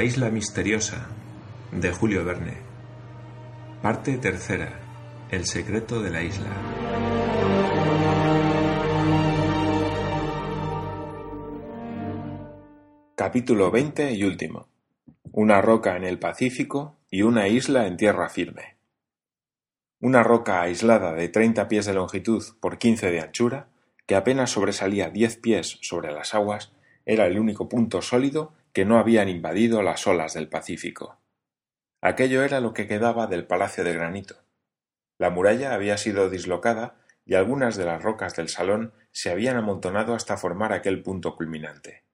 La isla misteriosa de Julio Verne. Parte tercera. El secreto de la isla. Capítulo 20 y último. Una roca en el Pacífico y una isla en tierra firme. Una roca aislada de treinta pies de longitud por quince de anchura, que apenas sobresalía diez pies sobre las aguas, era el único punto sólido que no habían invadido las olas del Pacífico. Aquello era lo que quedaba del Palacio de Granito. La muralla había sido dislocada y algunas de las rocas del salón se habían amontonado hasta formar aquel punto culminante.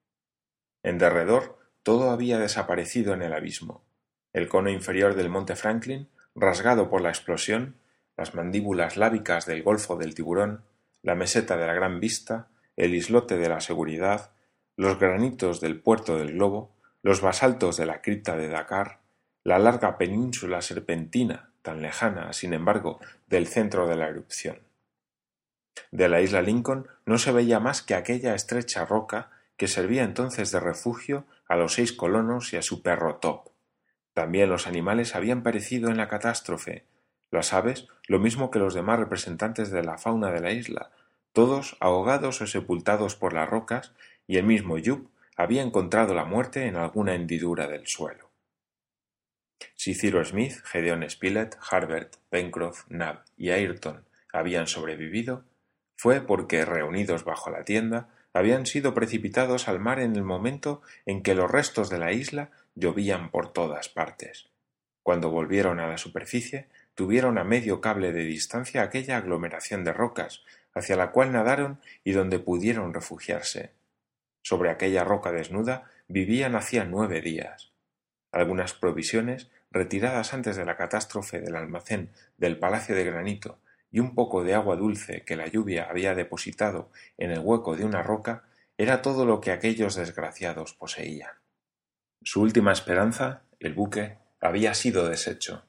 En derredor todo había desaparecido en el abismo. El cono inferior del monte Franklin, rasgado por la explosión, las mandíbulas lábicas del golfo del tiburón, la meseta de la gran vista, el islote de la seguridad, los granitos del puerto del globo, los basaltos de la cripta de Dakar, la larga península serpentina, tan lejana, sin embargo, del centro de la erupción. De la isla Lincoln no se veía más que aquella estrecha roca que servía entonces de refugio a los seis colonos y a su perro Top. También los animales habían perecido en la catástrofe, las aves lo mismo que los demás representantes de la fauna de la isla, todos ahogados o sepultados por las rocas y el mismo Yup había encontrado la muerte en alguna hendidura del suelo. Si Cyrus Smith, Gedeon Spilett, Harbert, Pencroff, Nab y Ayrton habían sobrevivido, fue porque, reunidos bajo la tienda, habían sido precipitados al mar en el momento en que los restos de la isla llovían por todas partes. Cuando volvieron a la superficie, tuvieron a medio cable de distancia aquella aglomeración de rocas, hacia la cual nadaron y donde pudieron refugiarse. Sobre aquella roca desnuda vivían hacía nueve días. Algunas provisiones, retiradas antes de la catástrofe del almacén del Palacio de Granito, y un poco de agua dulce que la lluvia había depositado en el hueco de una roca, era todo lo que aquellos desgraciados poseían. Su última esperanza, el buque, había sido deshecho.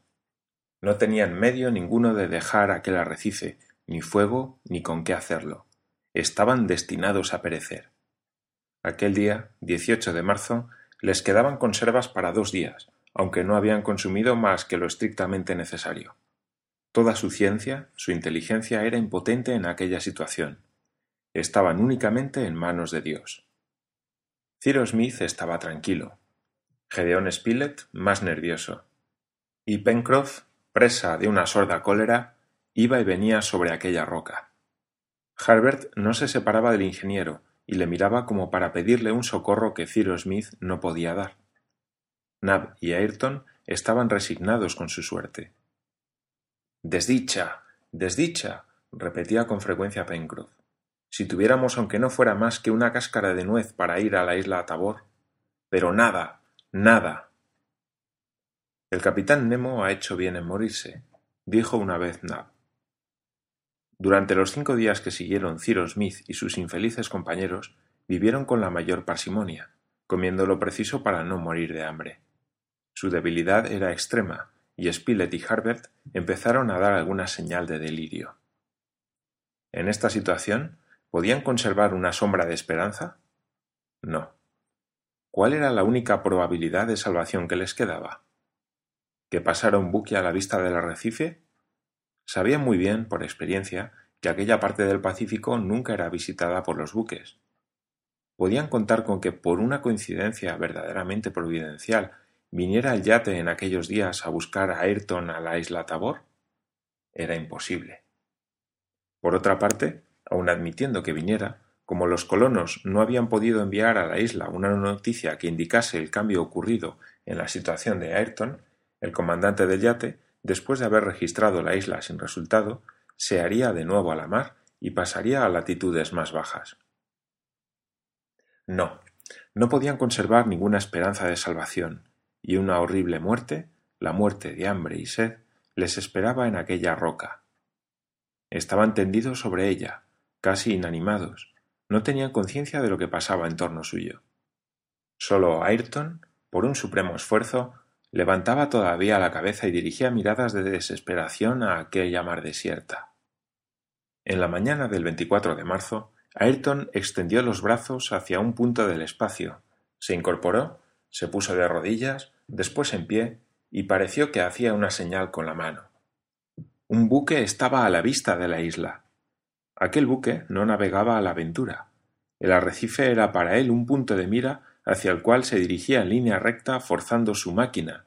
No tenían medio ninguno de dejar aquel arrecife, ni fuego, ni con qué hacerlo. Estaban destinados a perecer. Aquel día, 18 de marzo, les quedaban conservas para dos días, aunque no habían consumido más que lo estrictamente necesario. Toda su ciencia, su inteligencia era impotente en aquella situación. Estaban únicamente en manos de Dios. Cyrus Smith estaba tranquilo. Gedeón Spilett más nervioso. Y Pencroff, presa de una sorda cólera, iba y venía sobre aquella roca. Harbert no se separaba del ingeniero, y le miraba como para pedirle un socorro que Cyrus Smith no podía dar. Nab y Ayrton estaban resignados con su suerte. Desdicha. desdicha. repetía con frecuencia Pencroff. Si tuviéramos aunque no fuera más que una cáscara de nuez para ir a la isla Tabor. Pero nada. nada. El capitán Nemo ha hecho bien en morirse, dijo una vez Nab. Durante los cinco días que siguieron Cyrus Smith y sus infelices compañeros vivieron con la mayor parsimonia, comiendo lo preciso para no morir de hambre. Su debilidad era extrema, y Spilett y Harbert empezaron a dar alguna señal de delirio. En esta situación, ¿podían conservar una sombra de esperanza? No. ¿Cuál era la única probabilidad de salvación que les quedaba? ¿Que pasara un buque a la vista del arrecife? Sabían muy bien, por experiencia, que aquella parte del Pacífico nunca era visitada por los buques. Podían contar con que, por una coincidencia verdaderamente providencial, viniera el yate en aquellos días a buscar a Ayrton a la isla Tabor. Era imposible. Por otra parte, aun admitiendo que viniera, como los colonos no habían podido enviar a la isla una noticia que indicase el cambio ocurrido en la situación de Ayrton, el comandante del yate después de haber registrado la isla sin resultado, se haría de nuevo a la mar y pasaría a latitudes más bajas. No, no podían conservar ninguna esperanza de salvación, y una horrible muerte, la muerte de hambre y sed, les esperaba en aquella roca. Estaban tendidos sobre ella, casi inanimados, no tenían conciencia de lo que pasaba en torno suyo. Solo Ayrton, por un supremo esfuerzo, Levantaba todavía la cabeza y dirigía miradas de desesperación a aquella mar desierta. En la mañana del 24 de marzo, Ayrton extendió los brazos hacia un punto del espacio, se incorporó, se puso de rodillas, después en pie, y pareció que hacía una señal con la mano. Un buque estaba a la vista de la isla. Aquel buque no navegaba a la aventura. El arrecife era para él un punto de mira hacia el cual se dirigía en línea recta forzando su máquina,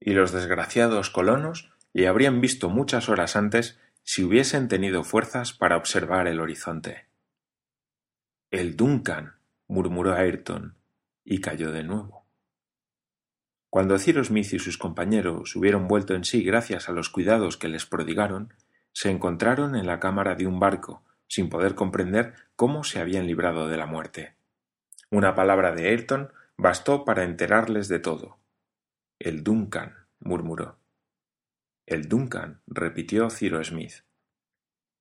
y los desgraciados colonos le habrían visto muchas horas antes si hubiesen tenido fuerzas para observar el horizonte. El Duncan, murmuró Ayrton, y cayó de nuevo. Cuando Cyrus Smith y sus compañeros hubieron vuelto en sí gracias a los cuidados que les prodigaron, se encontraron en la cámara de un barco, sin poder comprender cómo se habían librado de la muerte. Una palabra de Ayrton bastó para enterarles de todo. El Duncan, murmuró. El Duncan, repitió Ciro Smith.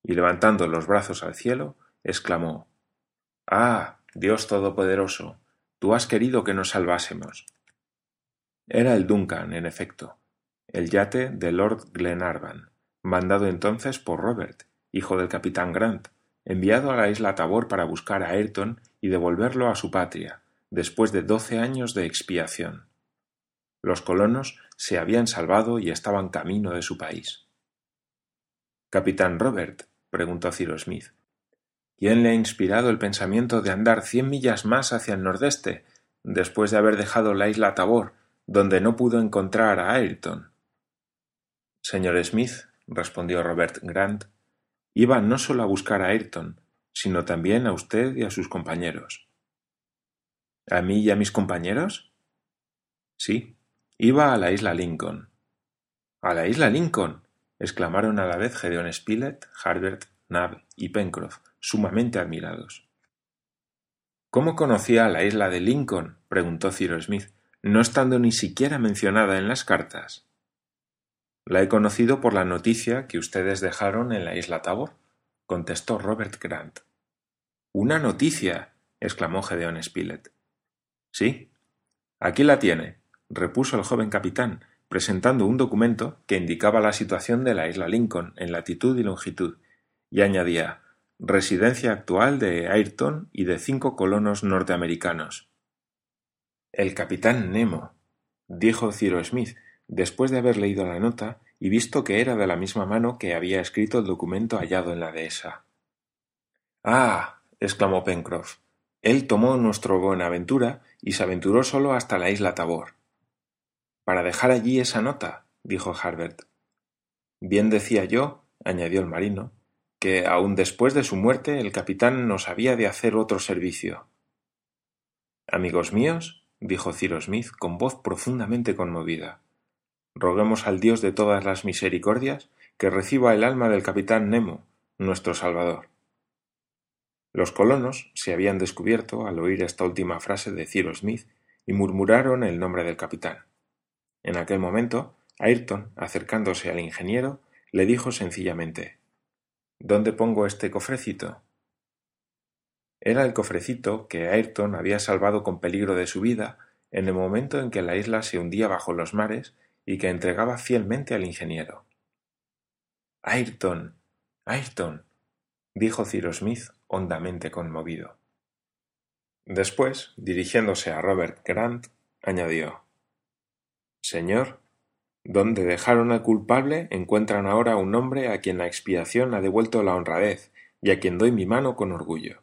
Y levantando los brazos al cielo, exclamó Ah, Dios Todopoderoso, tú has querido que nos salvásemos. Era el Duncan, en efecto, el yate de Lord Glenarvan, mandado entonces por Robert, hijo del capitán Grant, enviado a la isla Tabor para buscar a Ayrton y devolverlo a su patria, después de doce años de expiación. Los colonos se habían salvado y estaban camino de su país. Capitán Robert, preguntó Cyrus Smith, ¿Quién le ha inspirado el pensamiento de andar cien millas más hacia el nordeste, después de haber dejado la isla Tabor, donde no pudo encontrar a Ayrton? Señor Smith, respondió Robert Grant, iba no solo a buscar a Ayrton, sino también a usted y a sus compañeros. ¿A mí y a mis compañeros? Sí, iba a la isla Lincoln. ¿A la isla Lincoln? exclamaron a la vez Gedeon Spilett, Harbert, Nab y Pencroff, sumamente admirados. ¿Cómo conocía la isla de Lincoln? preguntó Cyrus Smith, no estando ni siquiera mencionada en las cartas. La he conocido por la noticia que ustedes dejaron en la isla Tabor, contestó Robert Grant. Una noticia. exclamó Gedeón Spilett. Sí. Aquí la tiene, repuso el joven capitán, presentando un documento que indicaba la situación de la isla Lincoln en latitud y longitud, y añadía residencia actual de Ayrton y de cinco colonos norteamericanos. El capitán Nemo, dijo Ciro Smith, después de haber leído la nota y visto que era de la misma mano que había escrito el documento hallado en la dehesa. Ah. Exclamó Pencroff. Él tomó nuestro Buenaventura y se aventuró solo hasta la isla Tabor. Para dejar allí esa nota, dijo Harbert. Bien decía yo, añadió el marino, que aun después de su muerte el capitán nos había de hacer otro servicio. Amigos míos, dijo Ciro Smith con voz profundamente conmovida, roguemos al Dios de todas las misericordias que reciba el alma del capitán Nemo, nuestro Salvador. Los colonos se habían descubierto al oír esta última frase de Ciro Smith y murmuraron el nombre del capitán. En aquel momento, Ayrton, acercándose al ingeniero, le dijo sencillamente ¿Dónde pongo este cofrecito? Era el cofrecito que Ayrton había salvado con peligro de su vida en el momento en que la isla se hundía bajo los mares y que entregaba fielmente al ingeniero. Ayrton. Ayrton. dijo Cyrus Smith hondamente conmovido. Después, dirigiéndose a Robert Grant, añadió Señor, donde dejaron al culpable encuentran ahora un hombre a quien la expiación ha devuelto la honradez y a quien doy mi mano con orgullo.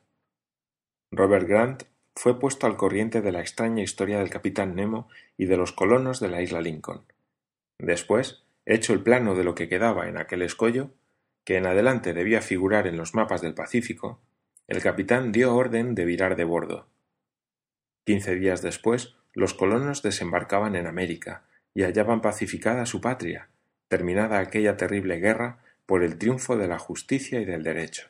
Robert Grant fue puesto al corriente de la extraña historia del capitán Nemo y de los colonos de la isla Lincoln. Después, hecho el plano de lo que quedaba en aquel escollo, que en adelante debía figurar en los mapas del Pacífico, el capitán dio orden de virar de bordo. Quince días después, los colonos desembarcaban en América, y hallaban pacificada su patria, terminada aquella terrible guerra por el triunfo de la justicia y del derecho.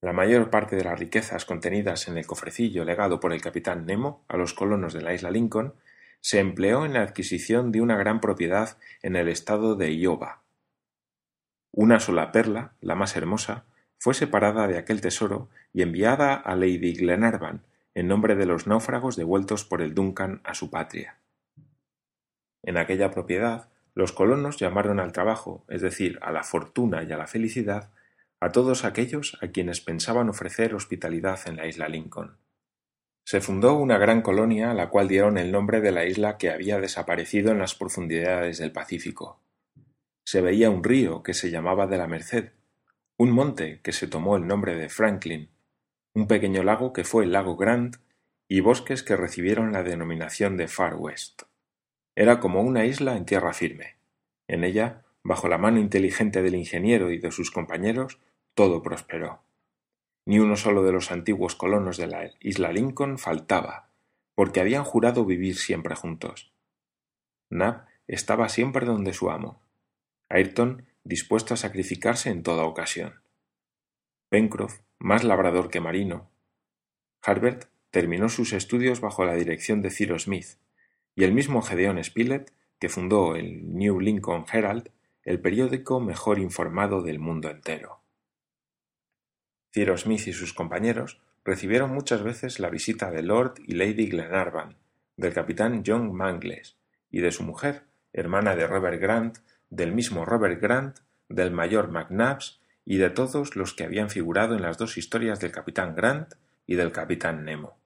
La mayor parte de las riquezas contenidas en el cofrecillo legado por el capitán Nemo a los colonos de la isla Lincoln se empleó en la adquisición de una gran propiedad en el estado de Iowa. Una sola perla, la más hermosa, fue separada de aquel tesoro y enviada a Lady Glenarvan en nombre de los náufragos devueltos por el Duncan a su patria. En aquella propiedad, los colonos llamaron al trabajo, es decir, a la fortuna y a la felicidad, a todos aquellos a quienes pensaban ofrecer hospitalidad en la isla Lincoln. Se fundó una gran colonia a la cual dieron el nombre de la isla que había desaparecido en las profundidades del Pacífico. Se veía un río que se llamaba de la Merced, un monte que se tomó el nombre de Franklin, un pequeño lago que fue el lago Grant y bosques que recibieron la denominación de Far West. Era como una isla en tierra firme. En ella, bajo la mano inteligente del ingeniero y de sus compañeros, todo prosperó. Ni uno solo de los antiguos colonos de la isla Lincoln faltaba, porque habían jurado vivir siempre juntos. Nab estaba siempre donde su amo. Ayrton dispuesto a sacrificarse en toda ocasión. Pencroff, más labrador que marino. Harbert terminó sus estudios bajo la dirección de Cyrus Smith, y el mismo Gedeon Spilett, que fundó el New Lincoln Herald, el periódico mejor informado del mundo entero. Cyrus Smith y sus compañeros recibieron muchas veces la visita de Lord y Lady Glenarvan, del capitán John Mangles y de su mujer, hermana de Robert Grant, del mismo Robert Grant, del mayor McNabbs y de todos los que habían figurado en las dos historias del capitán Grant y del capitán Nemo.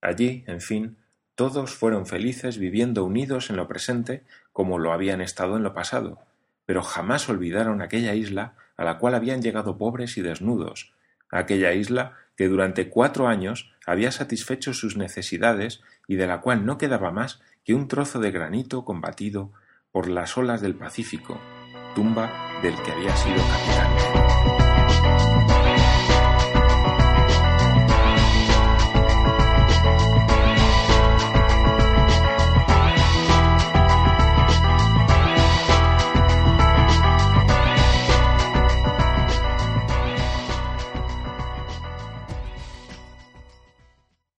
Allí, en fin, todos fueron felices viviendo unidos en lo presente como lo habían estado en lo pasado, pero jamás olvidaron aquella isla a la cual habían llegado pobres y desnudos, aquella isla que durante cuatro años había satisfecho sus necesidades y de la cual no quedaba más que un trozo de granito combatido por las olas del Pacífico, tumba del que había sido capitán.